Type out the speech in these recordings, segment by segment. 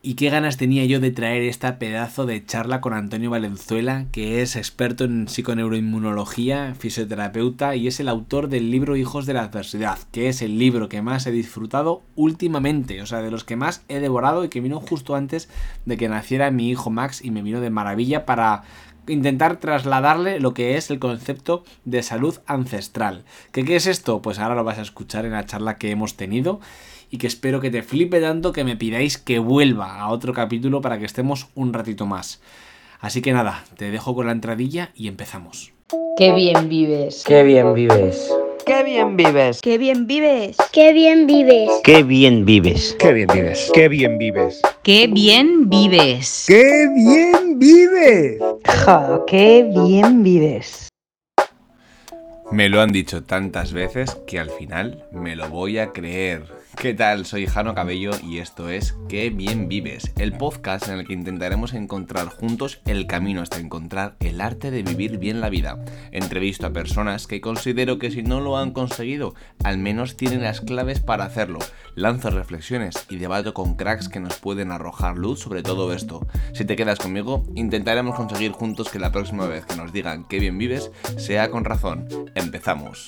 Y qué ganas tenía yo de traer esta pedazo de charla con Antonio Valenzuela, que es experto en psiconeuroinmunología, fisioterapeuta y es el autor del libro Hijos de la Adversidad, que es el libro que más he disfrutado últimamente, o sea, de los que más he devorado y que vino justo antes de que naciera mi hijo Max y me vino de maravilla para intentar trasladarle lo que es el concepto de salud ancestral. ¿Qué, ¿Qué es esto? Pues ahora lo vas a escuchar en la charla que hemos tenido y que espero que te flipe tanto que me pidáis que vuelva a otro capítulo para que estemos un ratito más. Así que nada, te dejo con la entradilla y empezamos. Qué bien vives. Qué bien vives. Qué bien vives. Qué bien vives. Qué bien vives. Qué bien vives. Qué bien vives. Qué bien vives. Qué bien vives. Qué bien vives. Qué bien vives. Me lo han dicho tantas veces que al final me lo voy a creer. ¿Qué tal? Soy Jano Cabello y esto es Qué bien vives, el podcast en el que intentaremos encontrar juntos el camino hasta encontrar el arte de vivir bien la vida. Entrevisto a personas que considero que si no lo han conseguido, al menos tienen las claves para hacerlo. Lanzo reflexiones y debato con cracks que nos pueden arrojar luz sobre todo esto. Si te quedas conmigo, intentaremos conseguir juntos que la próxima vez que nos digan qué bien vives sea con razón. Empezamos.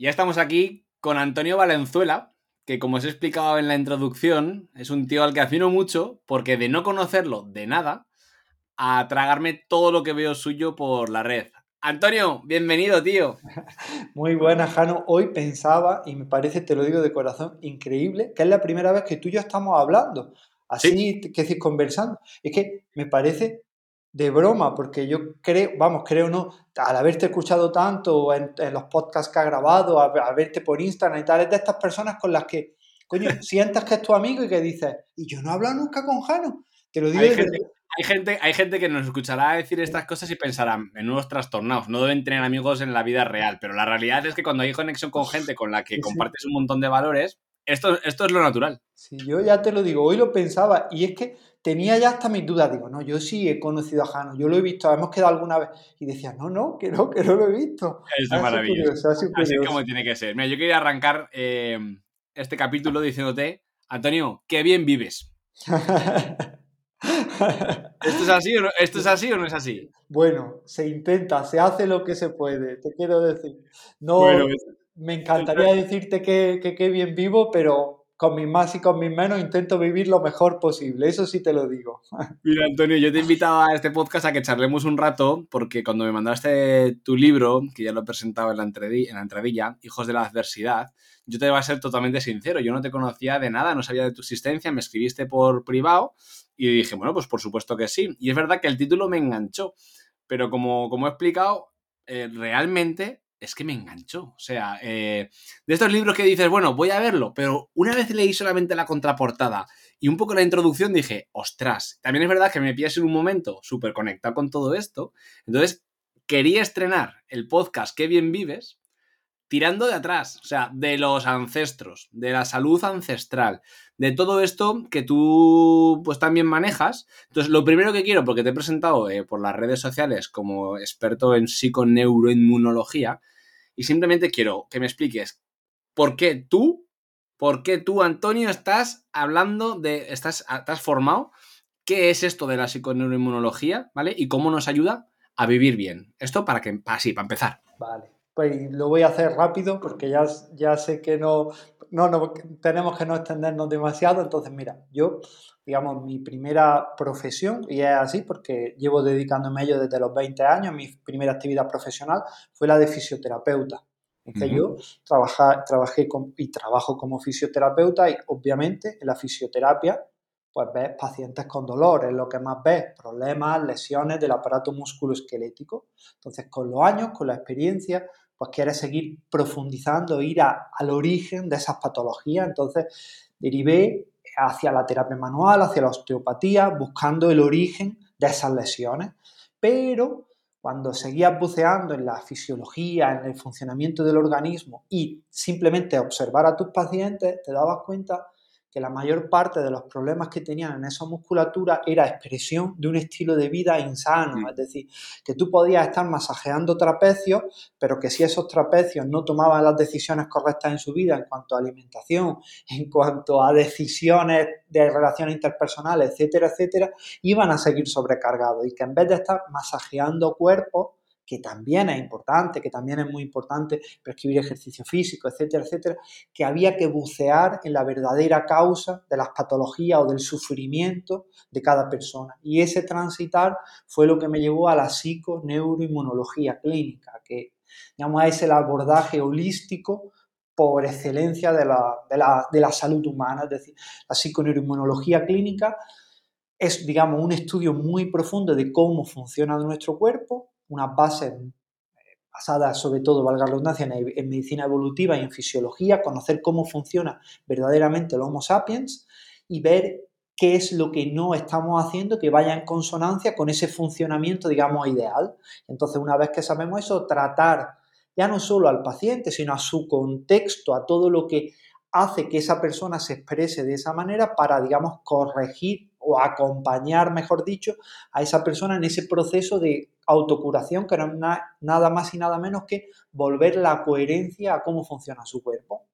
Ya estamos aquí con Antonio Valenzuela, que como os he explicado en la introducción, es un tío al que admiro mucho porque de no conocerlo de nada, a tragarme todo lo que veo suyo por la red. Antonio, bienvenido, tío. Muy buena, Jano. Hoy pensaba, y me parece, te lo digo de corazón, increíble, que es la primera vez que tú y yo estamos hablando, así, ¿Sí? que conversando. Es que me parece de broma, porque yo creo, vamos, creo no, al haberte escuchado tanto en, en los podcasts que has grabado, a, a, verte por Instagram y tal, es de estas personas con las que, coño, sientas que es tu amigo y que dices, y yo no he hablado nunca con Jano. Te lo digo hay gente, hay gente, hay gente que nos escuchará decir estas cosas y pensará, menudos trastornados, no deben tener amigos en la vida real, pero la realidad es que cuando hay conexión con gente con la que sí, compartes un montón de valores, esto, esto es lo natural. Sí, yo ya te lo digo, hoy lo pensaba, y es que tenía ya hasta mis dudas, digo, no, yo sí he conocido a Jano, yo lo he visto, hemos quedado alguna vez, y decía, no, no, que no, que no lo he visto. Es maravilloso. Así es como tiene que ser. Mira, yo quería arrancar eh, este capítulo diciéndote, Antonio, qué bien vives. ¿Esto es, así o no, ¿Esto es así o no es así? Bueno, se intenta, se hace lo que se puede, te quiero decir. No, bueno, me encantaría decirte que, que, que bien vivo, pero con mis más y con mis menos intento vivir lo mejor posible, eso sí te lo digo. Mira, Antonio, yo te invitaba a este podcast a que charlemos un rato, porque cuando me mandaste tu libro, que ya lo he presentado en la, en la entradilla, Hijos de la Adversidad, yo te voy a ser totalmente sincero, yo no te conocía de nada, no sabía de tu existencia, me escribiste por privado y dije, bueno, pues por supuesto que sí. Y es verdad que el título me enganchó, pero como, como he explicado, eh, realmente es que me enganchó. O sea, eh, de estos libros que dices, bueno, voy a verlo, pero una vez leí solamente la contraportada y un poco la introducción, dije, ostras, también es verdad que me pillas en un momento súper conectado con todo esto. Entonces, quería estrenar el podcast Qué bien vives tirando de atrás, o sea, de los ancestros, de la salud ancestral, de todo esto que tú pues también manejas. Entonces, lo primero que quiero, porque te he presentado eh, por las redes sociales como experto en psiconeuroinmunología, y simplemente quiero que me expliques por qué tú, por qué tú, Antonio, estás hablando de, estás, estás formado, qué es esto de la psiconeuroinmunología, ¿vale? Y cómo nos ayuda a vivir bien. Esto para que, así, para empezar. Vale pues lo voy a hacer rápido porque ya, ya sé que no, no, no, tenemos que no extendernos demasiado. Entonces, mira, yo, digamos, mi primera profesión, y es así porque llevo dedicándome a ello desde los 20 años, mi primera actividad profesional fue la de fisioterapeuta. Es que uh -huh. yo trabaja, trabajé con, y trabajo como fisioterapeuta y obviamente en la fisioterapia pues ves pacientes con dolor, es lo que más ves, problemas, lesiones del aparato musculoesquelético. Entonces, con los años, con la experiencia, pues quieres seguir profundizando, ir al origen de esas patologías. Entonces, derivé hacia la terapia manual, hacia la osteopatía, buscando el origen de esas lesiones. Pero cuando seguías buceando en la fisiología, en el funcionamiento del organismo y simplemente observar a tus pacientes, te dabas cuenta que la mayor parte de los problemas que tenían en esa musculatura era expresión de un estilo de vida insano. Es decir, que tú podías estar masajeando trapecios, pero que si esos trapecios no tomaban las decisiones correctas en su vida en cuanto a alimentación, en cuanto a decisiones de relaciones interpersonales, etcétera, etcétera, iban a seguir sobrecargados y que en vez de estar masajeando cuerpos, que también es importante, que también es muy importante prescribir ejercicio físico, etcétera, etcétera, que había que bucear en la verdadera causa de las patologías o del sufrimiento de cada persona. Y ese transitar fue lo que me llevó a la psiconeuroinmunología clínica, que digamos, es el abordaje holístico por excelencia de la, de la, de la salud humana, es decir, la psiconeuroinmunología clínica es, digamos, un estudio muy profundo de cómo funciona nuestro cuerpo, unas bases basadas sobre todo, valga la redundancia, en, en, medicina evolutiva y en fisiología, conocer cómo funciona verdaderamente el Homo sapiens y ver qué es lo que no estamos haciendo que vaya en consonancia con ese funcionamiento, digamos, ideal. Entonces, una vez que sabemos eso, tratar ya no solo al paciente, sino a su contexto, a todo lo que hace que esa persona se exprese de esa manera para, digamos, corregir o acompañar, mejor dicho, a esa persona en ese proceso de autocuración, que es nada más y nada menos que volver la coherencia a cómo funciona su cuerpo.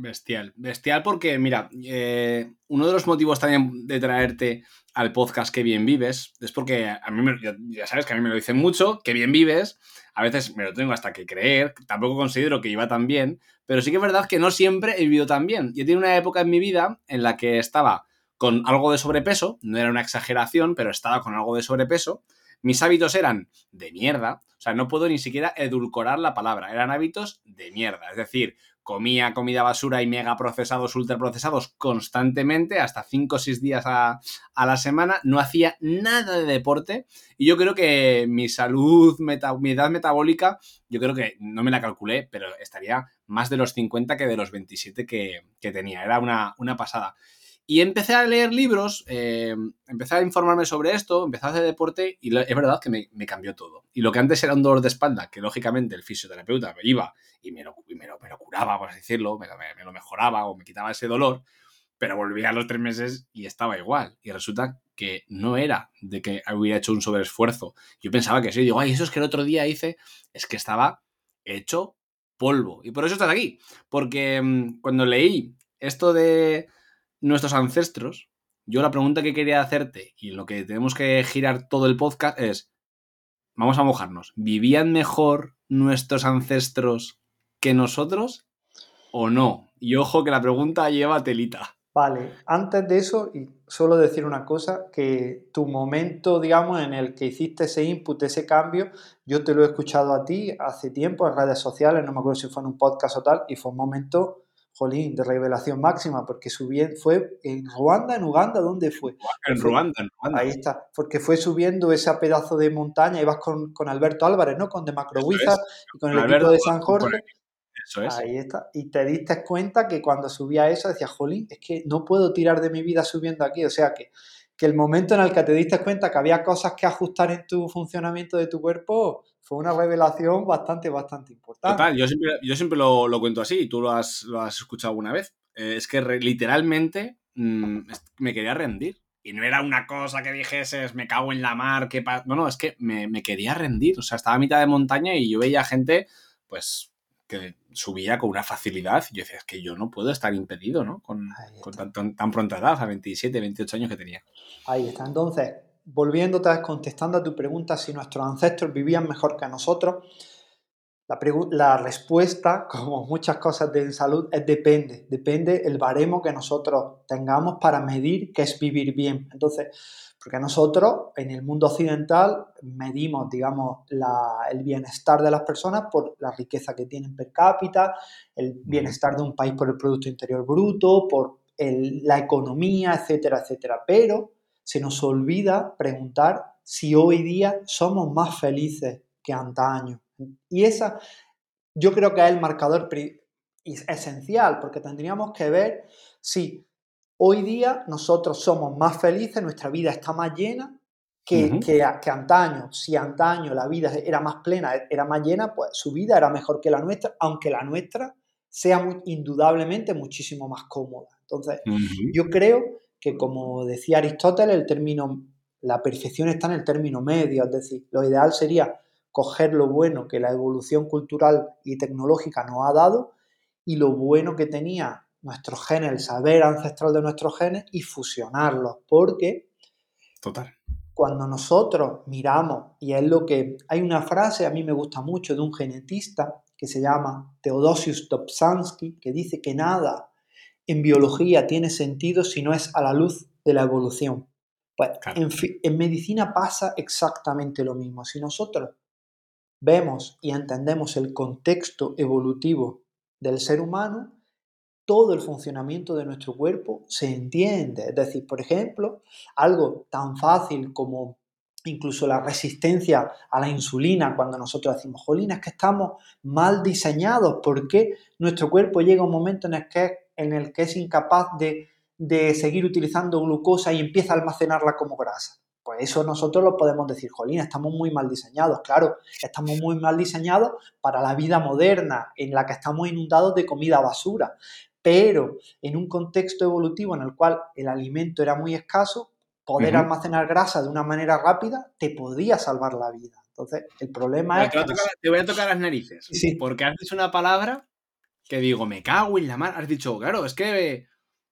Bestial, bestial porque, mira, eh, uno de los motivos también de traerte al podcast Que Bien Vives es porque a mí, me, ya, sabes que a mí me lo dicen mucho, que bien vives, a veces me lo tengo hasta que creer, tampoco considero que iba tan bien, pero sí que es verdad que no siempre he vivido tan bien. Yo tenía una época en mi vida en la que estaba con algo de sobrepeso, no era una exageración, pero estaba con algo de sobrepeso, mis hábitos eran de mierda, o sea, no puedo ni siquiera edulcorar la palabra, eran hábitos de mierda, es decir, comía comida basura y mega procesados, ultra procesados constantemente, hasta 5 o 6 días a, a, la semana, no hacía nada de deporte y yo creo que mi salud, meta, mi edad metabólica, yo creo que no me la calculé, pero estaría más de los 50 que de los 27 que, que tenía, era una, una pasada. Y empecé a leer libros, eh, empecé a informarme sobre esto, empecé a hacer deporte y es verdad que me, cambió todo. Y lo que antes era un dolor de espalda, que lógicamente el fisioterapeuta me iba y me lo, y me lo, curaba, por así decirlo, me, lo mejoraba o me quitaba ese dolor, pero volvía a los tres meses y estaba igual. Y resulta que no era de que hubiera hecho un sobreesfuerzo. Yo pensaba que sí, digo, ay, eso es que el otro día hice, es que estaba hecho polvo. Y por eso estás aquí, porque mmm, cuando leí esto de nuestros ancestros, yo la pregunta que quería hacerte y lo que tenemos que girar todo el podcast es, vamos a mojarnos, ¿vivían mejor nuestros ancestros que nosotros o no? Y ojo que la pregunta lleva telita. Vale, antes de eso, y solo decir una cosa, que tu momento, digamos, en el que hiciste ese input, ese cambio, yo te lo he escuchado a ti hace tiempo en redes sociales, no me acuerdo si fue en un podcast o tal, y fue un momento jolín, de revelación máxima, porque subiendo, fue en Ruanda, en Uganda, ¿dónde fue? En Ruanda, en Ruanda. Ahí está, porque fue subiendo ese pedazo de montaña, ibas con, con Alberto Álvarez, ¿no? Con De Macrowiza es. y con el Alberto, equipo de San Jorge. Eso es. Ahí está. Y te diste cuenta que cuando subía eso decías, jolín, es que no puedo tirar de mi vida subiendo aquí. O sea que, que el momento en el que te diste cuenta que había cosas que ajustar en tu funcionamiento de tu cuerpo fue una revelación bastante, bastante importante. Total, yo siempre, yo siempre lo, lo cuento así, tú lo has, lo has escuchado alguna vez. Eh, es que re, literalmente mmm, me quería rendir. Y no era una cosa que dijeses, me cago en la mar, que no, no, es que me, me, quería rendir. O sea, estaba a mitad de montaña y yo veía gente, pues, que subía con una facilidad. Y yo decía, es que yo no puedo estar impedido, ¿no? Con, con tan, tan, tan, pronta edad, a 27, 28 años que tenía. Ahí está. Entonces, volviéndote, contestando a tu pregunta, si nuestros ancestros vivían mejor que nosotros, la, la, respuesta, como muchas cosas de salud, es depende. Depende el baremo que nosotros tengamos para medir qué es vivir bien. Entonces, porque nosotros en el mundo occidental medimos, digamos, la, el bienestar de las personas por la riqueza que tienen per cápita, el bienestar de un país por el Producto Interior Bruto, por el, la economía, etcétera, etcétera. Pero se nos olvida preguntar si hoy día somos más felices que antaño. Y esa yo creo que es el marcador esencial, porque tendríamos que ver si hoy día nosotros somos más felices, nuestra vida está más llena que, uh -huh. que, que, antaño. Si antaño la vida era más plena, era más llena, pues su vida era mejor que la nuestra, aunque la nuestra sea muy, indudablemente muchísimo más cómoda. Entonces, yo creo que, como decía Aristóteles, el término, la perfección está en el término medio, es decir, lo ideal sería coger lo bueno que la evolución cultural y tecnológica nos ha dado y lo bueno que tenía nuestros genes, el saber ancestral de nuestros genes y fusionarlos, porque Total. cuando nosotros miramos, y es lo que hay una frase, a mí me gusta mucho, de un genetista que se llama Theodosius Dobzhansky, que dice que nada en biología tiene sentido si no es a la luz de la evolución. Pues Claro. en, medicina pasa exactamente lo mismo. Si nosotros vemos y entendemos el contexto evolutivo del ser humano, todo el funcionamiento de nuestro cuerpo se entiende. Es decir, por ejemplo, algo tan fácil como incluso la resistencia a la insulina, cuando nosotros decimos, jolín, es que estamos mal diseñados, ¿por qué nuestro cuerpo llega a un momento en el que, en el que es incapaz de, de seguir utilizando glucosa y empieza a almacenarla como grasa? Pues eso nosotros lo podemos decir, jolín, estamos muy mal diseñados. Claro, estamos muy mal diseñados para la vida moderna, en la que estamos inundados de comida basura. Pero en un contexto evolutivo en el cual el alimento era muy escaso, poder almacenar grasa de una manera rápida te podía salvar la vida. Entonces, el problema es te, voy a que tocar, te voy a tocar las narices. Sí. Porque dicho una palabra que digo, me cago en la mar. Has dicho, claro, es que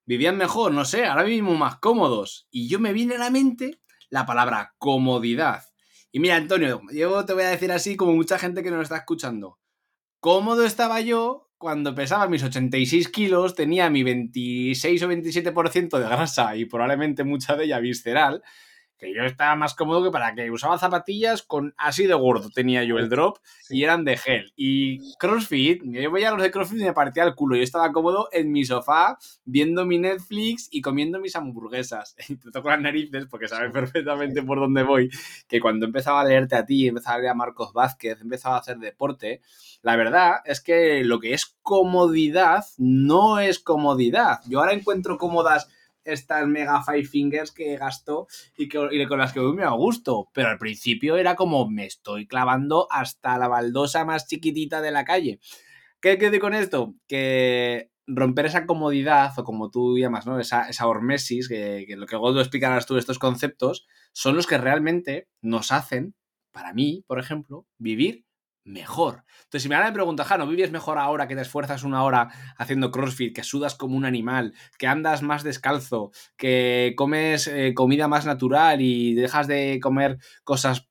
vivían mejor, no sé, ahora vivimos más cómodos. Y yo me viene a la mente la palabra comodidad. Y mira, Antonio, yo te voy a decir así como mucha gente que nos está escuchando. Cómodo estaba yo cuando pesaba mis 86 kilos, tenía mi 26 o 27% de grasa y probablemente mucha de ella visceral, que yo estaba más cómodo que para que usaba zapatillas con así de gordo tenía yo el drop y eran de gel. Y CrossFit, yo veía los de CrossFit y me partía el culo. Yo estaba cómodo en mi sofá viendo mi Netflix y comiendo mis hamburguesas. Y te toco las narices porque sabes perfectamente por dónde voy. Que cuando empezaba a leerte a ti, empezaba a leer a Marcos Vázquez, empezaba a hacer deporte, la verdad es que lo que es comodidad no es comodidad. Yo ahora encuentro cómodas estas mega five fingers que gasto y, que, y con las que muy a gusto. Pero al principio era como me estoy clavando hasta la baldosa más chiquitita de la calle. ¿Qué quiero decir con esto? Que romper esa comodidad, o como tú llamas, ¿no? Esa, esa hormesis, que, lo que luego explicarás tú, estos conceptos, son los que realmente nos hacen, para mí, por ejemplo, vivir mejor. Entonces, si me ahora me preguntas, Jano, ¿vives mejor ahora que te esfuerzas una hora haciendo CrossFit, que sudas como un animal, que andas más descalzo, que comes eh, comida más natural y dejas de comer cosas?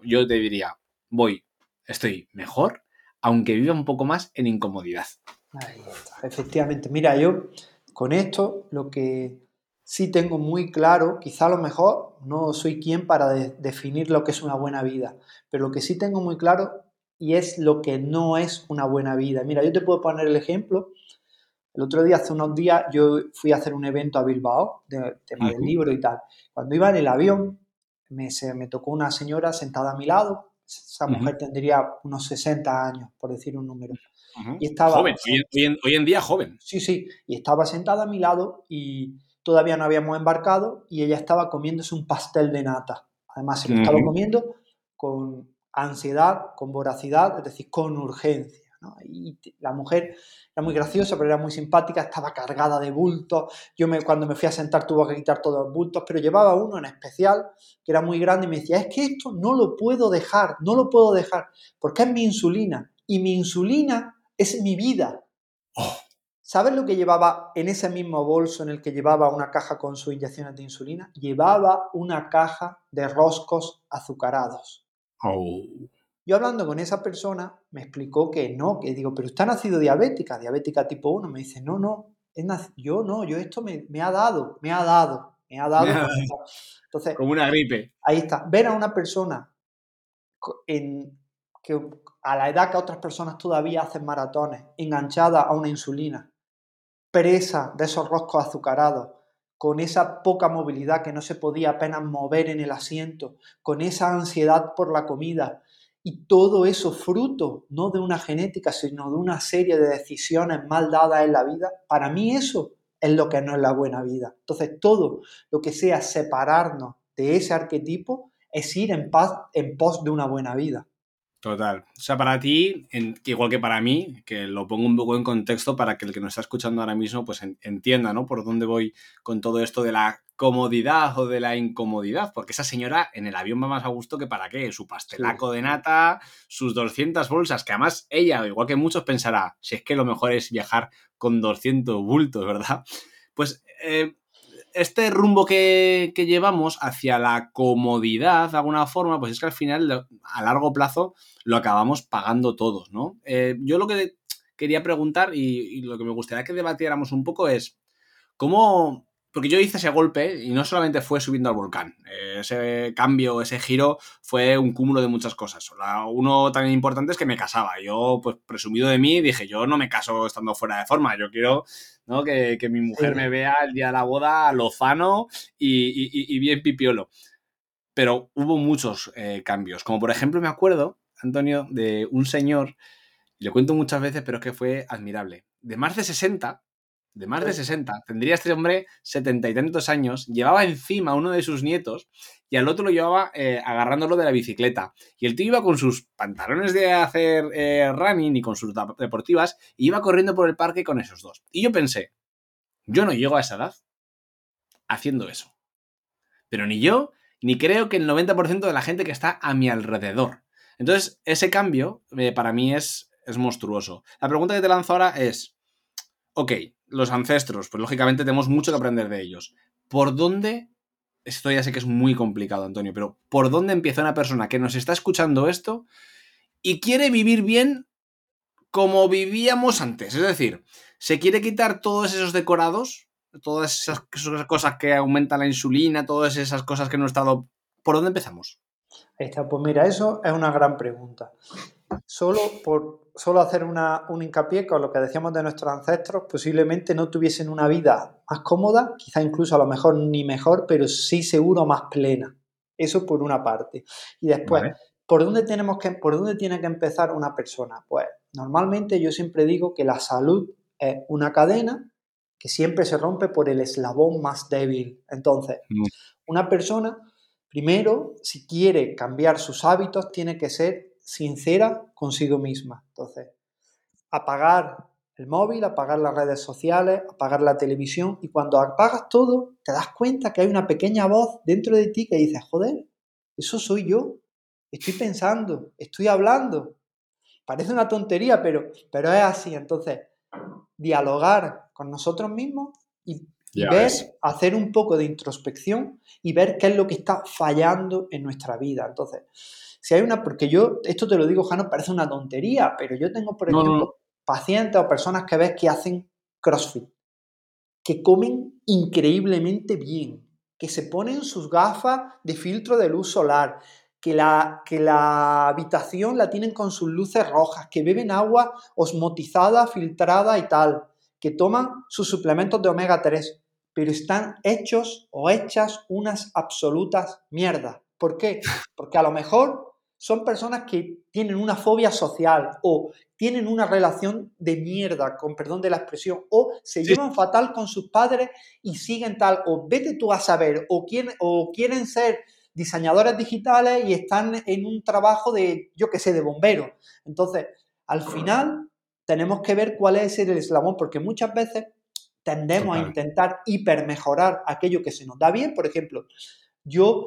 Yo te diría, voy, estoy mejor, aunque viva un poco más en incomodidad. Ahí está, efectivamente. Mira, yo con esto lo que sí tengo muy claro, quizá a lo mejor no soy quien para de- definir lo que es una buena vida, pero lo que sí tengo muy claro y es lo que no es una buena vida. Mira, yo te puedo poner el ejemplo. El otro día, hace unos días, yo fui a hacer un evento a Bilbao, de tema del libro y tal. Cuando iba en el avión, me, se, me tocó una señora sentada a mi lado. Esa mujer tendría unos 60 años, por decir un número. Y estaba- Joven, hoy en, hoy día joven. Sí, sí, y estaba sentada a mi lado y todavía no habíamos embarcado y ella estaba comiéndose un pastel de nata. Además, se lo estaba comiendo con ansiedad, con voracidad, es decir, con urgencia. ¿no? Y la mujer era muy graciosa, pero era muy simpática, estaba cargada de bultos. Yo me, cuando me fui a sentar tuve que quitar todos los bultos, pero llevaba uno en especial que era muy grande y me decía, es que esto no lo puedo dejar, no lo puedo dejar, porque es mi insulina y mi insulina es mi vida. ¿Sabes lo que llevaba en ese mismo bolso en el que llevaba una caja con sus inyecciones de insulina? Llevaba una caja de roscos azucarados. Oh. Yo hablando con esa persona me explicó que no, que digo, pero usted ha nacido diabética, diabética tipo 1. Me dice, no, no, es yo no, yo esto me, me ha dado, me ha dado, me ha dado. Me ha dado. Entonces, Como una gripe. ahí está, ver a una persona en, que a la edad que otras personas todavía hacen maratones, enganchada a una insulina, presa de esos roscos azucarados, con esa poca movilidad que no se podía apenas mover en el asiento, con esa ansiedad por la comida, y todo eso fruto no de una genética, sino de una serie de decisiones mal dadas en la vida, para mí eso es lo que no es la buena vida. Entonces, todo lo que sea separarnos de ese arquetipo es ir en paz, en pos de una buena vida. Total. O sea, para ti, en- igual que para mí, que lo pongo un poco en contexto para que el que nos está escuchando ahora mismo pues en- entienda, ¿no? Por dónde voy con todo esto de la comodidad o de la incomodidad. Porque esa señora en el avión va más a gusto que para qué. Su pastelaco de nata, sus 200 bolsas, que además ella, igual que muchos, pensará, si es que lo mejor es viajar con 200 bultos, ¿verdad? Pues eh, este rumbo que, que llevamos hacia la comodidad, de alguna forma, pues es que al final, a largo plazo, lo acabamos pagando todos, ¿no? Eh, yo lo que quería preguntar y, y lo que me gustaría que debatiéramos un poco es cómo... Porque yo hice ese golpe y no solamente fue subiendo al volcán. Eh, ese cambio, ese giro fue un cúmulo de muchas cosas. Uno también importante es que me casaba. Yo, pues presumido de mí, dije, yo no me caso estando fuera de forma. Yo quiero ¿no? que, que mi mujer Sí. me vea el día de la boda lozano y, y- y- y bien pipiolo. Pero hubo muchos eh, cambios. Como por ejemplo, me acuerdo, Antonio, de un señor, y lo cuento muchas veces, pero es que fue admirable. De más de 60, de más de Sí. 60, tendría este hombre setenta y tantos años, llevaba encima a uno de sus nietos y al otro lo llevaba eh, agarrándolo de la bicicleta. Y el tío iba con sus pantalones de hacer eh, running y con sus deportivas y iba corriendo por el parque con esos dos. Y yo pensé, yo no llego a esa edad haciendo eso. Pero ni yo, ni creo que el 90% de la gente que está a mi alrededor. Entonces, ese cambio eh, para mí es, es monstruoso. La pregunta que te lanzo ahora es, ok, los ancestros, pues lógicamente tenemos mucho que aprender de ellos. ¿Por dónde, esto ya sé que es muy complicado, Antonio, pero ¿por dónde empieza una persona que nos está escuchando esto y quiere vivir bien como vivíamos antes? Es decir, se quiere quitar todos esos decorados, todas esas, cosas que aumentan la insulina, todas esas cosas que no he estado... ¿Por dónde empezamos? Ahí está, pues mira, eso es una gran pregunta. Solo por solo hacer una, un hincapié con lo que decíamos de nuestros ancestros, posiblemente no tuviesen una vida más cómoda, quizá incluso a lo mejor ni mejor, pero sí seguro más plena. Eso por una parte. Y después, Vale. ¿por dónde tenemos que, por dónde tiene que empezar una persona? Pues normalmente yo siempre digo que la salud es una cadena que siempre se rompe por el eslabón más débil. Entonces, una persona, primero, si quiere cambiar sus hábitos, tiene que ser sincera consigo misma. Entonces, apagar el móvil, apagar las redes sociales, apagar la televisión y cuando apagas todo, te das cuenta que hay una pequeña voz dentro de ti que dice, joder, eso soy yo, estoy pensando, estoy hablando. Parece una tontería, pero, pero es así. Entonces, dialogar con nosotros mismos y, Ya ver, ves. hacer un poco de introspección y ver qué es lo que está fallando en nuestra vida. Entonces, si hay una, porque yo, esto te lo digo, Jano, parece una tontería, pero yo tengo, por no, ejemplo, no. pacientes o personas que ves que hacen CrossFit, que comen increíblemente bien, que se ponen sus gafas de filtro de luz solar, que la, que la habitación la tienen con sus luces rojas, que beben agua osmotizada, filtrada y tal, que toman sus suplementos de omega 3, pero están hechos o hechas unas absolutas mierdas. ¿Por qué? Porque a lo mejor son personas que tienen una fobia social o tienen una relación de mierda, con perdón de la expresión, o se Sí. llevan fatal con sus padres y siguen tal, o vete tú a saber, o quieren, o quieren ser diseñadores digitales y están en un trabajo de, yo qué sé, de bombero. Entonces, al final, tenemos que ver cuál es el eslabón, porque muchas veces tendemos a intentar hipermejorar aquello que se nos da bien. Por ejemplo, yo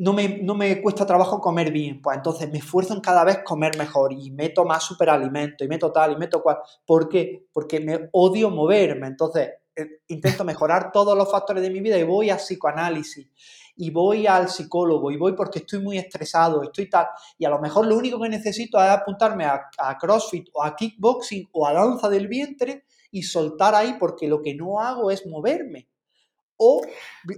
no me, no me cuesta trabajo comer bien, pues entonces me esfuerzo en cada vez comer mejor y meto más superalimento y meto tal y meto cual. ¿Por qué? Porque me odio moverme, entonces eh, intento mejorar todos los factores de mi vida y voy a psicoanálisis y voy al psicólogo y voy porque estoy muy estresado, estoy tal, y a lo mejor lo único que necesito es apuntarme a, a CrossFit o a kickboxing o a danza del vientre y soltar ahí porque lo que no hago es moverme. O,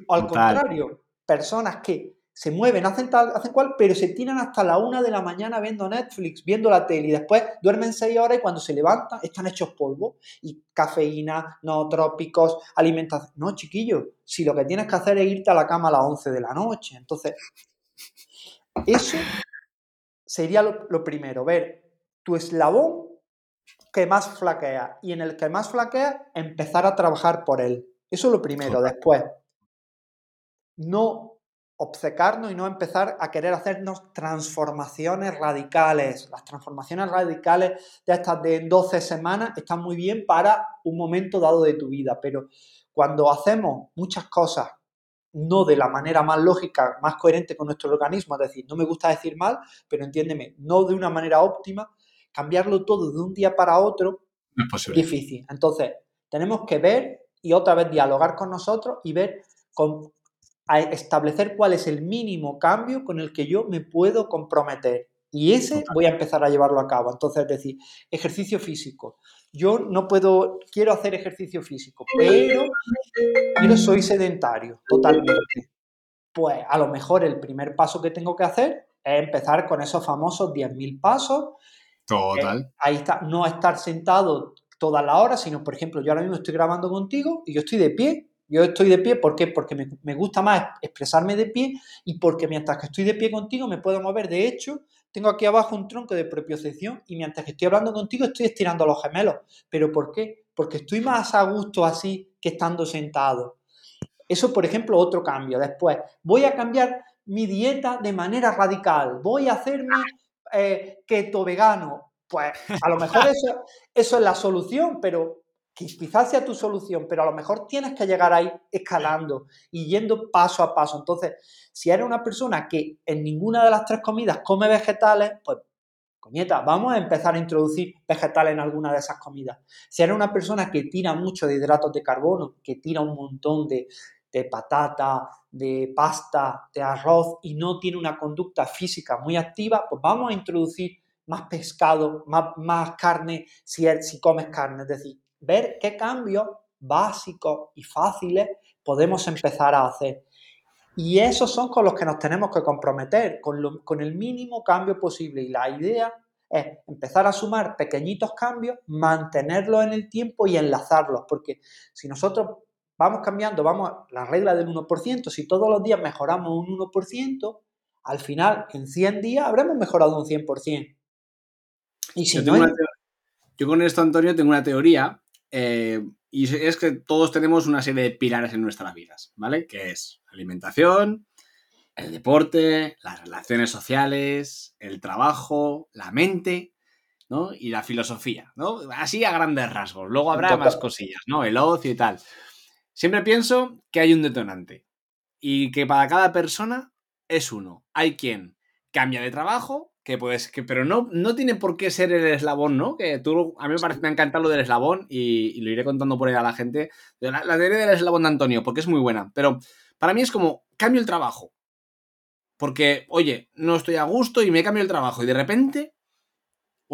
o al Total. contrario, personas que se mueven, hacen tal, hacen cual, pero se tiran hasta la una de la mañana viendo Netflix, viendo la tele y después duermen seis horas y cuando se levantan están hechos polvo y cafeína, nootrópicos, alimentación. No, chiquillo, si lo que tienes que hacer es irte a la cama a las 11 de la noche. Entonces, eso sería lo, lo primero, ver tu eslabón que más flaquea y en el que más flaquea empezar a trabajar por él. Eso es lo primero. Después, no obcecarnos y no empezar a querer hacernos transformaciones radicales. Las transformaciones radicales de estas de 12 semanas están muy bien para un momento dado de tu vida, pero cuando hacemos muchas cosas no de la manera más lógica, más coherente con nuestro organismo, es decir, no me gusta decir mal, pero entiéndeme, no de una manera óptima, cambiarlo todo de un día para otro No es posible. difícil. Entonces, tenemos que ver y otra vez dialogar con nosotros y ver, con, a establecer cuál es el mínimo cambio con el que yo me puedo comprometer. Y ese voy a empezar a llevarlo a cabo. Entonces, es decir, ejercicio físico. Yo no puedo, quiero hacer ejercicio físico, pero, pero soy sedentario totalmente. Pues a lo mejor el primer paso que tengo que hacer es empezar con esos famosos 10.000 pasos Total. ahí está, no estar sentado toda la hora, sino, por ejemplo, yo ahora mismo estoy grabando contigo y yo estoy de pie. Yo estoy de pie, ¿por qué? Porque me, me gusta más expresarme de pie y porque mientras que estoy de pie contigo me puedo mover. De hecho, tengo aquí abajo un tronco de propiocepción y mientras que estoy hablando contigo estoy estirando los gemelos. ¿Pero por qué? Porque estoy más a gusto así que estando sentado. Eso, por ejemplo, otro cambio. Después, voy a cambiar mi dieta de manera radical. Voy a hacerme eh, keto vegano. Pues a lo mejor eso, eso es la solución, pero que quizás sea tu solución, pero a lo mejor tienes que llegar ahí escalando y yendo paso a paso. Entonces, si eres una persona que en ninguna de las tres comidas come vegetales, pues, coñeta, vamos a empezar a introducir vegetales en alguna de esas comidas. Si eres una persona que tira mucho de hidratos de carbono, que tira un montón de, de patata, de pasta, de arroz y no tiene una conducta física muy activa, pues vamos a introducir más pescado, más, más carne si, si comes carne. Es decir, ver qué cambios básicos y fáciles podemos empezar a hacer. Y esos son con los que nos tenemos que comprometer, con, lo- con el mínimo cambio posible. Y la idea es empezar a sumar pequeñitos cambios, mantenerlos en el tiempo y enlazarlos, porque si nosotros vamos cambiando, vamos a la regla del 1%, si todos los días mejoramos un 1%, al final, en 100 días, habremos mejorado un 100%. Y si Yo, no, yo con esto, Antonio, tengo una teoría eh, y es que todos tenemos una serie de pilares en nuestras vidas, ¿vale? Que es alimentación, el deporte, las relaciones sociales, el trabajo, la mente, ¿no? Y la filosofía, ¿no? Así a grandes rasgos. Luego habrá más cosillas, ¿no? El ocio y tal. Siempre pienso que hay un detonante y que para cada persona es uno. Hay quien cambia de trabajo, que puedes, que, pero no, no tiene por qué ser el eslabón, ¿no? Que tú, a mí me parece, me encanta lo del eslabón y, y lo iré contando por ahí a la gente. La, la teoría del eslabón de Antonio, porque es muy buena, pero para mí es como, cambio el trabajo. Porque, oye, no estoy a gusto y me cambio el trabajo y de repente,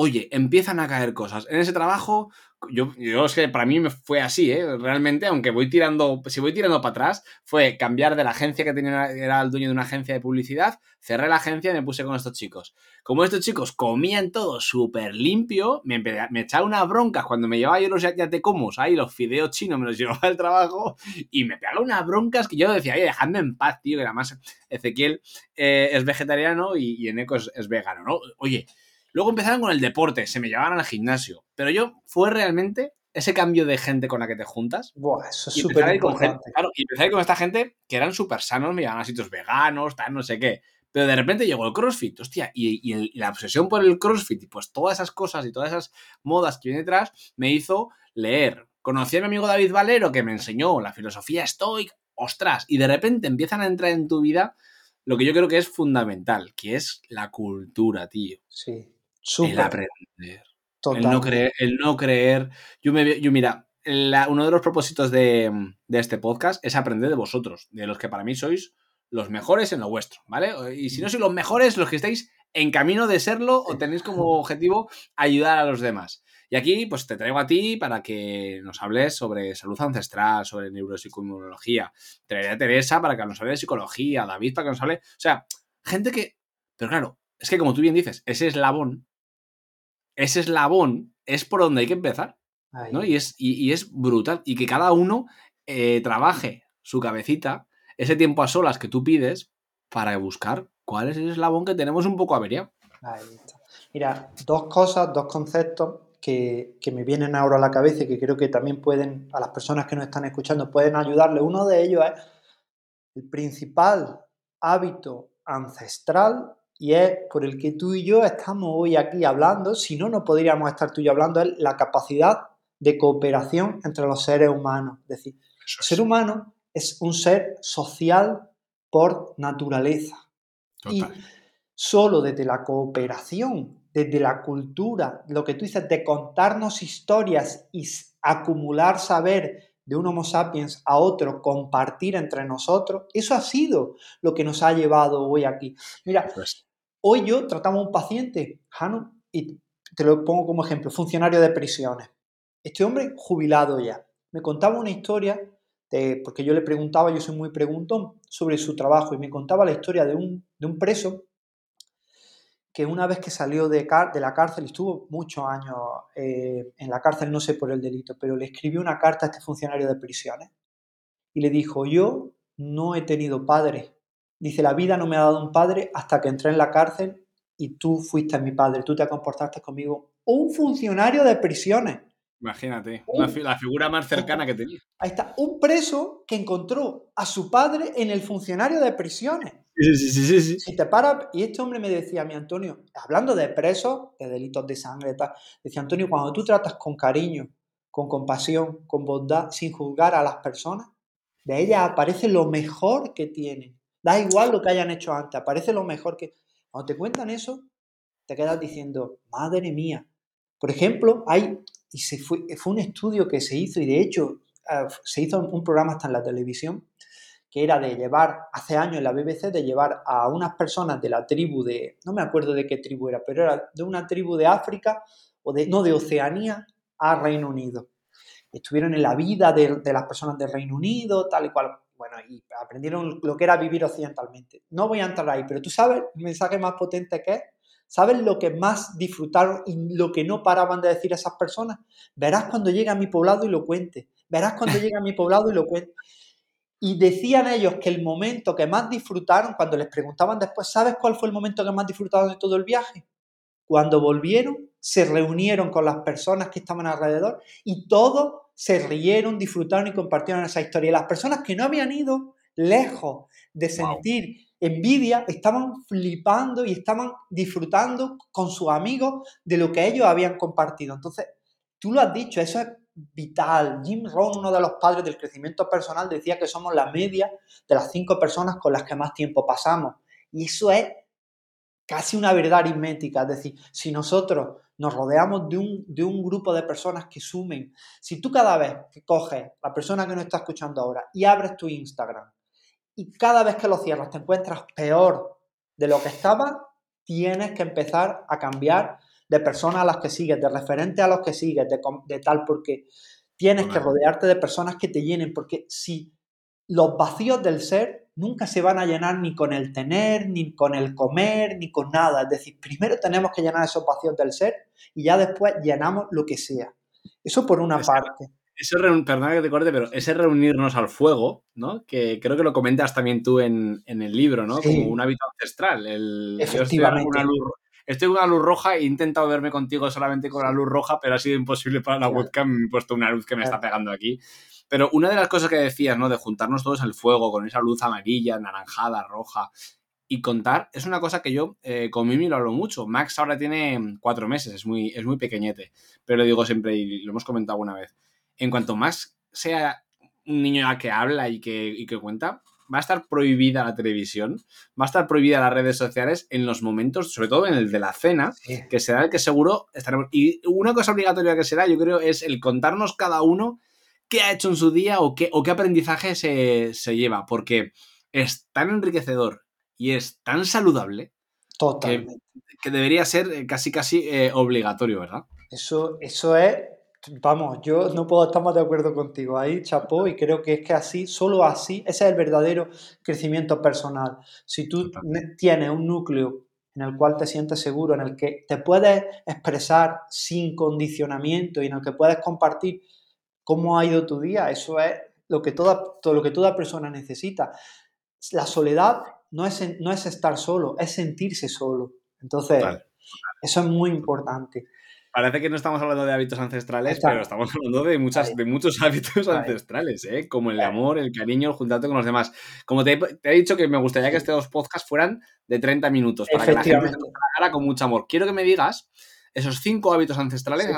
oye, empiezan a caer cosas. En ese trabajo, yo, yo es que para mí fue así, ¿eh? Realmente, aunque voy tirando, si voy tirando para atrás, fue cambiar de la agencia que tenía, era el dueño de una agencia de publicidad, cerré la agencia y me puse con estos chicos. Como estos chicos comían todo súper limpio, me, me echaba unas broncas cuando me llevaba yo los ya- yatecomos, ahí los fideos chinos me los llevaba al trabajo y me pegaba unas broncas que yo decía, oye, dejadme en paz, tío, que además Ezequiel eh, es vegetariano y, y Eneco es, es vegano, ¿no? Oye, luego empezaron con el deporte, se me llevaban al gimnasio, pero yo fue realmente ese cambio de gente con la que te juntas Buah, eso es y súper empezar a ir con gente, importante. claro, y empezar a ir con esta gente que eran súper sanos, me llevaban a sitios veganos, tal, no sé qué. Pero de repente llegó el CrossFit, hostia, y, y el- y la obsesión por el CrossFit y pues todas esas cosas y todas esas modas que vienen detrás me hizo leer. Conocí a mi amigo David Valero que me enseñó la filosofía estoica, ostras, y de repente empiezan a entrar en tu vida lo que yo creo que es fundamental, que es la cultura, tío. Sí, El aprender. Total. El no creer, el no creer. Yo me veo- yo mira, la- uno de los propósitos de, de este podcast es aprender de vosotros, de los que para mí sois los mejores en lo vuestro, ¿vale? Y si no sois los mejores, los que estáis en camino de serlo o tenéis como objetivo ayudar a los demás. Y aquí, pues te traigo a ti para que nos hables sobre salud ancestral, sobre neuropsicoinmunología. Traeré a Teresa para que nos hable de psicología, a David para que nos hable. O sea, gente que. Pero claro, es que como tú bien dices, ese eslabón ese eslabón es por donde hay que empezar. ¿no? Y es, y, y es brutal. Y que cada uno eh, trabaje su cabecita, ese tiempo a solas que tú pides, para buscar cuál es el eslabón que tenemos un poco averiado. Ahí está. Mira, dos cosas, dos conceptos que, que me vienen ahora a la cabeza y que creo que también pueden, a las personas que nos están escuchando, pueden ayudarle. Uno de ellos es el principal hábito ancestral y es por el que tú y yo estamos hoy aquí hablando, si no, no podríamos estar tú y yo hablando, es la capacidad de cooperación entre los seres humanos. Es decir, el ser humano es un ser social por naturaleza. Y Total. solo desde la cooperación, desde la cultura, lo que tú dices de contarnos historias y acumular saber de un Homo sapiens a otro, compartir entre nosotros, eso ha sido lo que nos ha llevado hoy aquí. Mira, Pues, hoy yo tratamos a un paciente, Jano, y te lo pongo como ejemplo, funcionario de prisiones. Este hombre jubilado ya. Me contaba una historia, porque yo le preguntaba, yo soy muy preguntón, sobre su trabajo, y me contaba la historia de un, de un preso que una vez que salió de la cárcel, estuvo muchos años eh, en la cárcel, no sé por el delito, pero le escribió una carta a este funcionario de prisiones y le dijo, yo no he tenido padre. Dice, la vida no me ha dado un padre hasta que entré en la cárcel y tú fuiste mi padre, tú te comportaste conmigo. Un funcionario de prisiones. imagínate, Uh. la, fi- la figura más cercana que tenía. Ahí está, un preso que encontró a su padre en el funcionario de prisiones. Sí, sí, sí, sí. Si te paras, y este hombre me decía, mi Antonio, hablando de presos, de delitos de sangre, tal, decía Antonio, cuando tú tratas con cariño, con compasión, con bondad, sin juzgar a las personas, de ellas aparece lo mejor que tienen. Da igual lo que hayan hecho antes, aparece lo mejor que. Cuando te cuentan eso, te quedas diciendo, madre mía. Por ejemplo, hay, y se fue, fue un estudio que se hizo, y de hecho eh, se hizo un programa hasta en la televisión, que era de llevar, hace años en la BBC, de llevar a unas personas de la tribu de, no me acuerdo de qué tribu era, pero era de una tribu de África, o de, no, de Oceanía, a Reino Unido. Estuvieron en la vida de, de las personas del Reino Unido, tal y cual. Bueno, y aprendieron lo que era vivir occidentalmente. No voy a entrar ahí, pero tú sabes el mensaje más potente que es. ¿Sabes lo que más disfrutaron y lo que no paraban de decir esas personas? Verás cuando llegue a mi poblado y lo cuente. Verás cuando llegue a mi poblado y lo cuente. Y decían ellos que el momento que más disfrutaron, cuando les preguntaban después, ¿sabes cuál fue el momento que más disfrutaron de todo el viaje? Cuando volvieron, se reunieron con las personas que estaban alrededor y todos se rieron, disfrutaron y compartieron esa historia. Y las personas que no habían ido lejos de sentir envidia, estaban flipando y estaban disfrutando con sus amigos de lo que ellos habían compartido. Entonces, tú lo has dicho, eso es vital. Jim Rohn, uno de los padres del crecimiento personal, decía que somos la media de las cinco personas con las que más tiempo pasamos. Y eso es casi una verdad aritmética. Es decir, si nosotros nos rodeamos de un, de un grupo de personas que sumen, si tú cada vez que coges la persona que nos está escuchando ahora y abres tu Instagram y cada vez que lo cierras te encuentras peor de lo que estaba, tienes que empezar a cambiar de personas a las que sigues, de referentes a los que sigues, de, de tal, porque tienes que rodearte de personas que te llenen, porque si los vacíos del ser nunca se van a llenar ni con el tener, ni con el comer, ni con nada. Es decir, primero tenemos que llenar esos vacíos del ser y ya después llenamos lo que sea. Eso por una parte. Ese perdona que te corte, pero ese reunirnos al fuego, ¿no? Que creo que lo comentas también tú en, en el libro, ¿no? Sí. Como un hábito ancestral. El, yo estoy Efectivamente. con una luz, estoy con una luz roja e he intentado verme contigo solamente con la luz roja, pero ha sido imposible para la webcam. Me he puesto una luz que me está pegando aquí. Pero una de las cosas que decías, ¿no? De juntarnos todos al fuego con esa luz amarilla, naranjada, roja y contar, es una cosa que yo eh, con Mimi lo hablo mucho. Max ahora tiene cuatro meses, es muy, es muy pequeñete, pero lo digo siempre y lo hemos comentado alguna vez. En cuanto Max sea un niño que habla y que, y que cuenta, va a estar prohibida la televisión, va a estar prohibida las redes sociales en los momentos, sobre todo en el de la cena, Sí. que será el que seguro estaremos. Y una cosa obligatoria que será, yo creo, es el contarnos cada uno qué ha hecho en su día o qué, o qué aprendizaje se, se lleva, porque es tan enriquecedor y es tan saludable Totalmente. que debería ser eh, casi casi eh, obligatorio, ¿verdad? Eso, eso es, vamos, yo no puedo estar más de acuerdo contigo ahí, chapó, y creo que es que así, solo así, ese es el verdadero crecimiento personal. Si tú tienes un núcleo en el cual te sientes seguro, en el que te puedes expresar sin condicionamiento y en el que puedes compartir cómo ha ido tu día, eso es lo que toda, todo lo que toda persona necesita. La soledad no es, no es estar solo, es sentirse solo. Entonces, eso es muy importante. Parece que no estamos hablando de hábitos ancestrales, pero estamos hablando de, muchas, de muchos hábitos ancestrales, ¿eh? como el amor, el cariño, el juntarte con los demás. Como te, he- te he dicho que me gustaría que estos podcasts fueran de 30 minutos para que la gente se tragara con mucho amor. Quiero que me digas esos cinco hábitos ancestrales, Sí.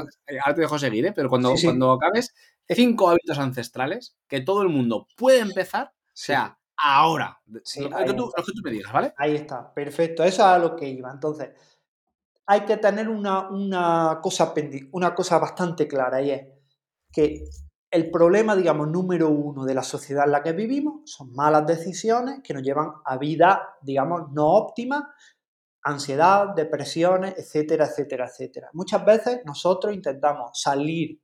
ahora te dejo seguir, ¿eh? pero cuando, Sí, sí. cuando acabes, cinco hábitos ancestrales que todo el mundo puede empezar, o sea, ahora. Sí, lo, que tú, está. lo que tú me digas, ¿vale? Ahí está, perfecto. Eso es a lo que iba. Entonces, hay que tener una, una cosa, una cosa bastante clara y es que el problema, digamos, número uno de la sociedad en la que vivimos son malas decisiones que nos llevan a vida, digamos, no óptimas, ansiedad, depresiones, etcétera, etcétera, etcétera. Muchas veces nosotros intentamos salir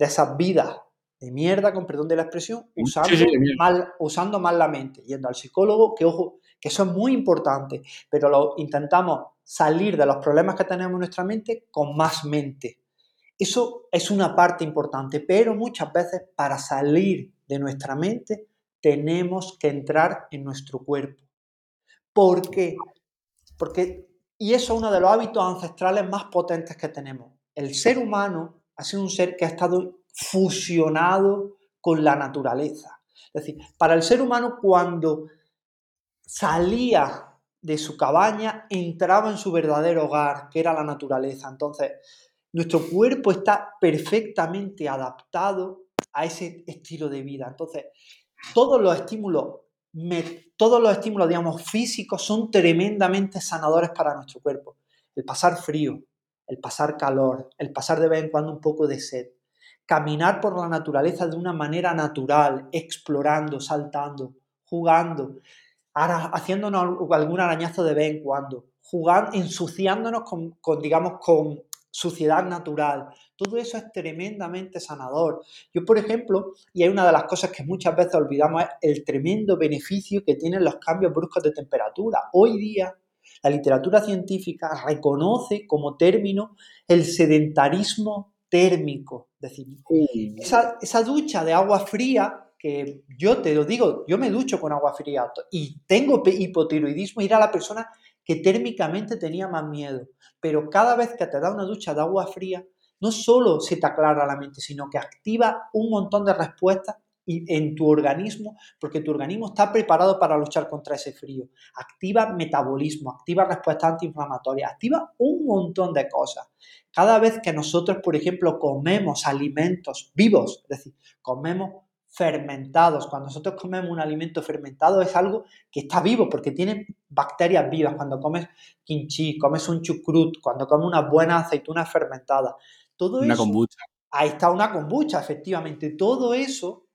de esas vidas de mierda, con perdón de la expresión, usando, sí, mal, usando mal la mente, yendo al psicólogo, que ojo, que eso es muy importante, pero lo intentamos salir de los problemas que tenemos en nuestra mente con más mente. Eso es una parte importante, pero muchas veces para salir de nuestra mente tenemos que entrar en nuestro cuerpo. ¿Por qué? Porque, y eso es uno de los hábitos ancestrales más potentes que tenemos. El ser humano ha sido un ser que ha estado fusionado con la naturaleza. Es decir, para el ser humano cuando salía de su cabaña, entraba en su verdadero hogar, que era la naturaleza. Entonces, nuestro cuerpo está perfectamente adaptado a ese estilo de vida. Entonces, todos los estímulos, todos los estímulos, digamos, físicos son tremendamente sanadores para nuestro cuerpo. El pasar frío, el pasar calor, el pasar de vez en cuando un poco de sed, caminar por la naturaleza de una manera natural, explorando, saltando, jugando, haciéndonos al- algún arañazo de vez en cuando, jugando, ensuciándonos con, con, digamos, con suciedad natural. Todo eso es tremendamente sanador. Yo, por ejemplo, y hay una de las cosas que muchas veces olvidamos, es el tremendo beneficio que tienen los cambios bruscos de temperatura. Hoy día, la literatura científica reconoce como término el sedentarismo térmico. Es decir, esa, esa ducha de agua fría, que yo te lo digo, yo me ducho con agua fría y tengo hipotiroidismo y era la persona que térmicamente tenía más miedo. Pero cada vez que te da una ducha de agua fría, no solo se te aclara la mente, sino que activa un montón de respuestas en tu organismo, porque tu organismo está preparado para luchar contra ese frío. Activa metabolismo, activa respuestas antiinflamatorias, activa un montón de cosas. Cada vez que nosotros, por ejemplo, comemos alimentos vivos, es decir, comemos fermentados, cuando nosotros comemos un alimento fermentado es algo que está vivo porque tiene bacterias vivas. Cuando comes kimchi, comes un chucrut, cuando comes unas buenas aceitunas fermentadas, todo Una eso kombucha. ahí está una kombucha, efectivamente. Todo eso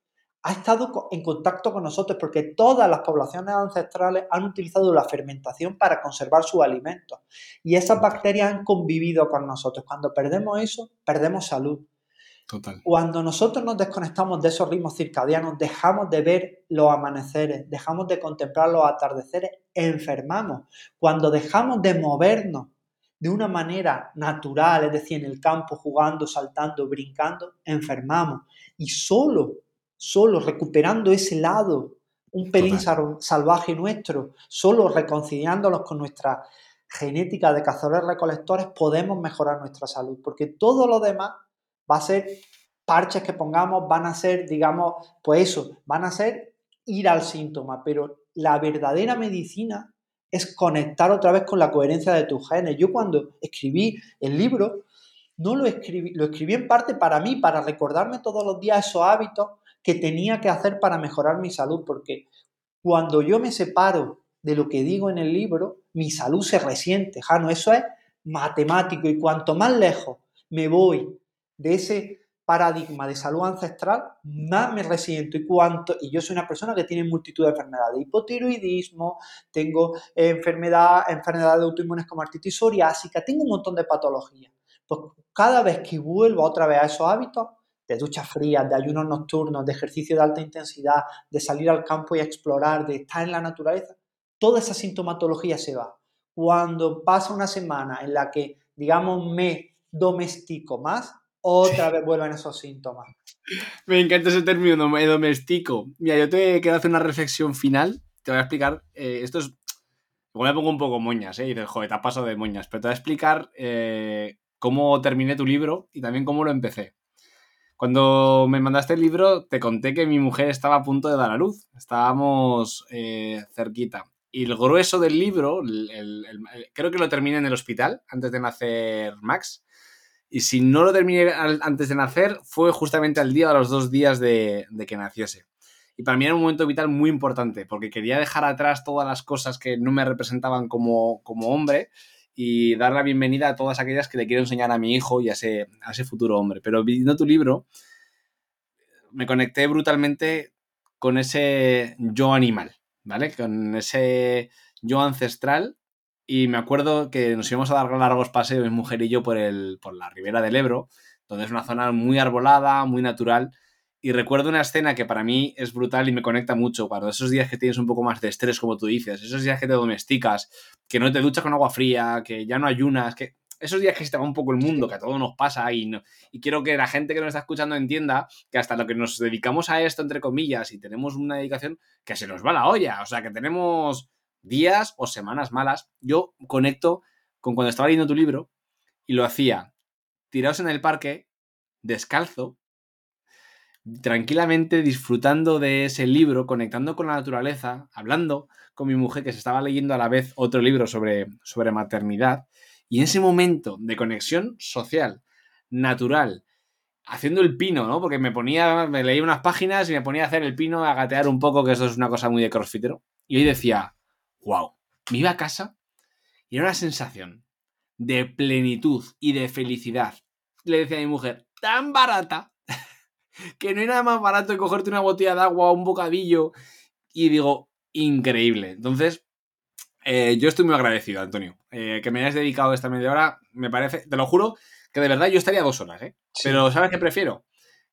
ha estado en contacto con nosotros porque todas las poblaciones ancestrales han utilizado la fermentación para conservar sus alimentos. Y esas bacterias han convivido con nosotros. Cuando perdemos eso, perdemos salud. Total. Cuando nosotros nos desconectamos de esos ritmos circadianos, dejamos de ver los amaneceres, dejamos de contemplar los atardeceres, enfermamos. Cuando dejamos de movernos de una manera natural, es decir, en el campo, jugando, saltando, brincando, enfermamos. Y solo, solo recuperando ese lado, un pelín sal- salvaje nuestro, solo reconciliándonos con nuestra genética de cazadores recolectores, podemos mejorar nuestra salud, porque todo lo demás va a ser parches que pongamos, van a ser, digamos, pues eso, van a ser ir al síntoma, pero la verdadera medicina es conectar otra vez con la coherencia de tus genes. Yo cuando escribí el libro, no lo escribí, lo escribí en parte para mí, para recordarme todos los días esos hábitos que tenía que hacer para mejorar mi salud, porque cuando yo me separo de lo que digo en el libro, mi salud se resiente, Jano, eso es matemático. Y cuanto más lejos me voy de ese paradigma de salud ancestral, más me resiento. Y cuanto, y yo soy una persona que tiene multitud de enfermedades, hipotiroidismo, tengo enfermedad, enfermedades autoinmunes como artritis psoriásica, tengo un montón de patologías. Pues cada vez que vuelvo otra vez a esos hábitos, de duchas frías, de ayunos nocturnos, de ejercicio de alta intensidad, de salir al campo y explorar, de estar en la naturaleza, toda esa sintomatología se va. Cuando pasa una semana en la que, digamos, me domestico más, otra vez vuelven esos síntomas. Me encanta ese término, me domestico. Mira, yo te quiero hacer una reflexión final. Te voy a explicar. eh, esto es. Igual me pongo un poco moñas, ¿eh? Y dices, joder, te has pasado de moñas. Pero te voy a explicar eh, cómo terminé tu libro y también cómo lo empecé. Cuando me mandaste el libro, te conté que mi mujer estaba a punto de dar a luz. Estábamos eh, cerquita. Y el grueso del libro, el- el- el- creo que lo terminé en el hospital antes de nacer Max. Y si no lo terminé antes de nacer, fue justamente al día, a los dos días de, de que naciese. Y para mí era un momento vital muy importante, porque quería dejar atrás todas las cosas que no me representaban como, como hombre y dar la bienvenida a todas aquellas que le quiero enseñar a mi hijo y a ese, a ese futuro hombre. Pero viendo tu libro, me conecté brutalmente con ese yo animal, ¿vale? Con ese yo ancestral. Y me acuerdo que nos íbamos a dar largos paseos, mi mujer y yo, por, el, por la ribera del Ebro, donde es una zona muy arbolada, muy natural. Y recuerdo una escena que para mí es brutal y me conecta mucho. Cuando esos días que tienes un poco más de estrés, como tú dices, esos días que te domesticas, que no te duchas con agua fría, que ya no ayunas, que esos días que se te va un poco el mundo, que a todos nos pasa y, no, y quiero que la gente que nos está escuchando entienda que hasta lo que nos dedicamos a esto, entre comillas, y tenemos una dedicación, que se nos va la olla. O sea, que tenemos días o semanas malas. Yo conecto con cuando estaba leyendo tu libro y lo hacía tirados en el parque, descalzo, tranquilamente disfrutando de ese libro, conectando con la naturaleza, hablando con mi mujer que se estaba leyendo a la vez otro libro sobre, sobre maternidad. Y en ese momento de conexión social, natural, haciendo el pino, ¿no? Porque me ponía, me leía unas páginas y me ponía a hacer el pino, a gatear un poco, que eso es una cosa muy de crossfitero. Y hoy decía, wow, me iba a casa y era una sensación de plenitud y de felicidad. Le decía a mi mujer, tan barata, que no hay nada más barato que cogerte una botella de agua o un bocadillo. Y digo, increíble. Entonces, eh, yo estoy muy agradecido, Antonio. Eh, que me hayas dedicado esta media hora, me parece, te lo juro, que de verdad yo estaría dos horas, ¿eh? Sí. Pero ¿sabes qué prefiero?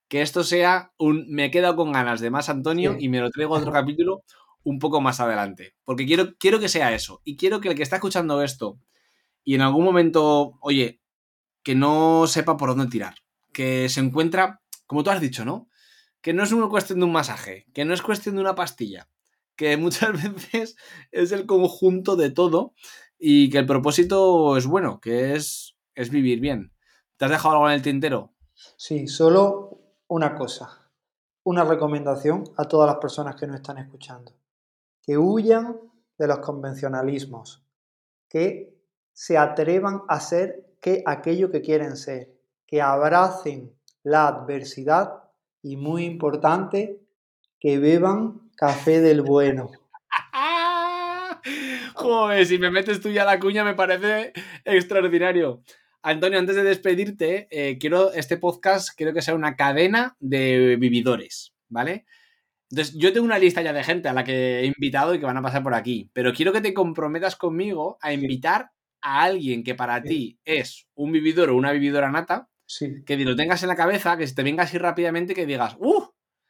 Que esto sea un me quedo con ganas de más Antonio Sí. y me lo traigo a otro capítulo un poco más adelante. Porque quiero, quiero que sea eso. Y quiero que el que está escuchando esto y en algún momento, oye, que no sepa por dónde tirar. Que se encuentra, como tú has dicho, ¿no? Que no es una cuestión de un masaje, que no es cuestión de una pastilla, que muchas veces es el conjunto de todo y que el propósito es bueno, que es, es vivir bien. ¿Te has dejado algo en el tintero? Sí, solo una cosa, una recomendación a todas las personas que nos están escuchando. Que huyan de los convencionalismos, que se atrevan a ser que aquello que quieren ser, que abracen la adversidad y muy importante, que beban café del bueno. Joder, si me metes tú ya la cuña me parece extraordinario. Antonio, antes de despedirte, eh, quiero este podcast, quiero que sea una cadena de vividores, ¿vale? Entonces, yo tengo una lista ya de gente a la que he invitado y que van a pasar por aquí, pero quiero que te comprometas conmigo a invitar a alguien que para Sí. ti es un vividor o una vividora nata, Sí, que lo tengas en la cabeza, que se te venga así rápidamente que digas, ¡uh!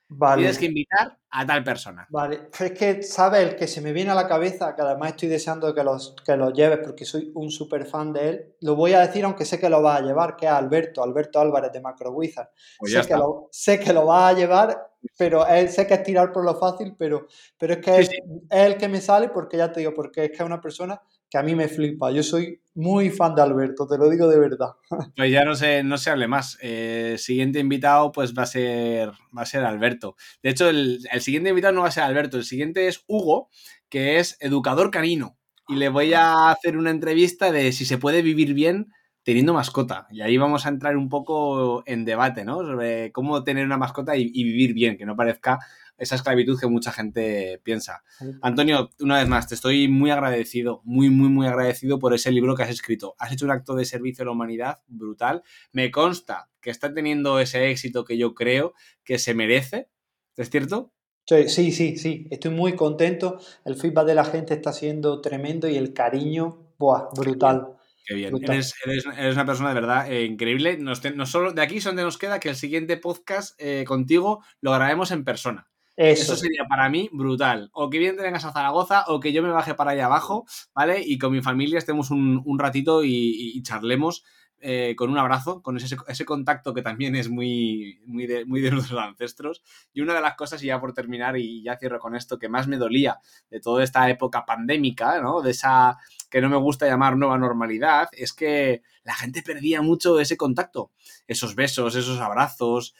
vale. Tienes que invitar a tal persona. Vale, es que, ¿sabes? El que se me viene a la cabeza, que además estoy deseando que los, que los lleves porque soy un súper fan de él, lo voy a decir aunque sé que lo va a llevar, que es Alberto, Alberto Álvarez de Macro Wizard. Pues sé, que lo, sé que lo va a llevar, pero él, sé que es tirar por lo fácil, pero, pero es que Sí, es, sí. es el que me sale porque ya te digo, porque es que es una persona que a mí me flipa. Yo soy muy fan de Alberto, te lo digo de verdad. Pues ya no se, no se hable más. Eh, siguiente invitado, pues va a ser, va a ser Alberto. De hecho, el, siguiente invitado no va a ser Alberto, el siguiente es Hugo, que es educador canino. Y le voy a hacer una entrevista de si se puede vivir bien teniendo mascota. Y ahí vamos a entrar un poco en debate, ¿no? Sobre cómo tener una mascota y vivir bien, que no parezca esa esclavitud que mucha gente piensa. Antonio, una vez más, te estoy muy agradecido, muy, muy, muy agradecido por ese libro que has escrito. Has hecho un acto de servicio a la humanidad brutal. Me consta que está teniendo ese éxito que yo creo que se merece. ¿Es cierto? Sí, sí, sí, estoy muy contento. El feedback de la gente está siendo tremendo y el cariño, ¡buah! brutal. Qué bien. Brutal. Eres, eres- eres una persona de verdad eh, increíble. Nos te- no solo, de aquí solamente nos queda que el siguiente podcast eh, contigo lo grabemos en persona. Eso, sería para mí brutal. O que bien vengas a Zaragoza o que yo me baje para allá abajo, ¿vale? Y con mi familia estemos un, un ratito y charlemos eh, con un abrazo, con ese, ese, contacto que también es muy, muy, de, muy de nuestros ancestros. Y una de las cosas, y ya por terminar, y ya cierro con esto, que más me dolía de toda esta época pandémica, ¿no? De esa que no me gusta llamar nueva normalidad, es que la gente perdía mucho ese contacto, esos besos, esos abrazos.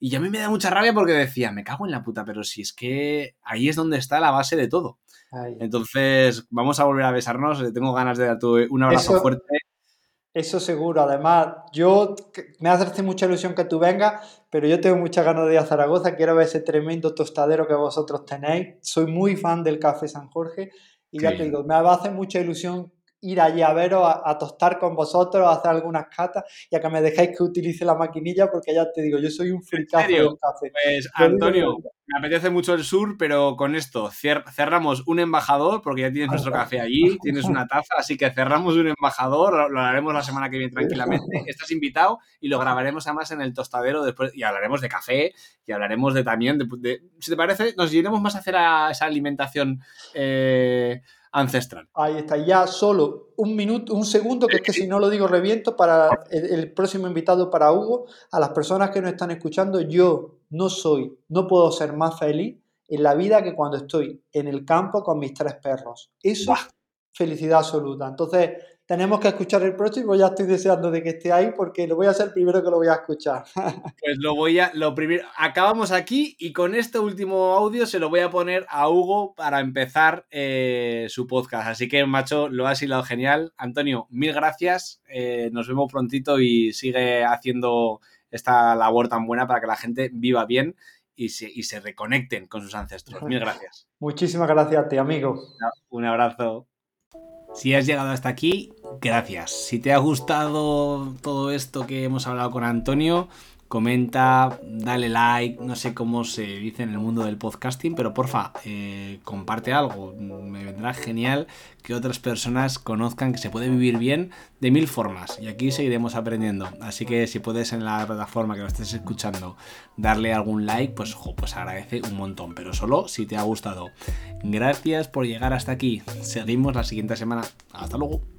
Y a mí me da mucha rabia porque decía, me cago en la puta, pero si es que ahí es donde está la base de todo. Entonces, vamos a volver a besarnos. Tengo ganas de darte un abrazo Eso... fuerte. Eso seguro. Además, yo me hace mucha ilusión que tú vengas, pero yo tengo muchas ganas de ir a Zaragoza. Quiero ver ese tremendo tostadero que vosotros tenéis. Soy muy fan del café San Jorge y ya te digo, me hace mucha ilusión ir allí a veros, a, a, tostar con vosotros, a hacer algunas catas y a que me dejéis que utilice la maquinilla porque ya te digo, yo soy un fricazo del café. Pues Antonio, me apetece mucho el sur, pero con esto cerramos un embajador porque ya tienes nuestro café allí, tienes una taza, así que cerramos un embajador, lo haremos la semana que viene tranquilamente. Estás invitado y lo grabaremos además en el tostadero después y hablaremos de café y hablaremos de también, de, de, si te parece, nos iremos más a hacer a esa alimentación. Eh, ancestral. Ahí está, ya solo un minuto, un segundo, que es que si no lo digo reviento para el, el, próximo invitado para Hugo, a las personas que nos están escuchando, yo no soy, no puedo ser más feliz en la vida que cuando estoy en el campo con mis tres perros. Eso es felicidad absoluta. Entonces, tenemos que escuchar el próximo, ya estoy deseando de que esté ahí porque lo voy a hacer primero que lo voy a escuchar. Pues lo voy a, lo primero, acabamos aquí y con este último audio se lo voy a poner a Hugo para empezar eh, su podcast. Así que, macho, lo has hilado genial. Antonio, mil gracias, eh, nos vemos prontito y sigue haciendo esta labor tan buena para que la gente viva bien y se, y se reconecten con sus ancestros. Mil gracias. Muchísimas gracias a ti, amigo. Un abrazo. Si has llegado hasta aquí, gracias. Si te ha gustado todo esto que hemos hablado con Antonio, comenta, dale like, no sé cómo se dice en el mundo del podcasting, pero porfa, eh, comparte algo. Me vendrá genial que otras personas conozcan que se puede vivir bien de mil formas y aquí seguiremos aprendiendo. Así que si puedes en la plataforma que lo estés escuchando darle algún like, pues, jo, pues agradece un montón, pero solo si te ha gustado. Gracias por llegar hasta aquí. Seguimos la siguiente semana. Hasta luego.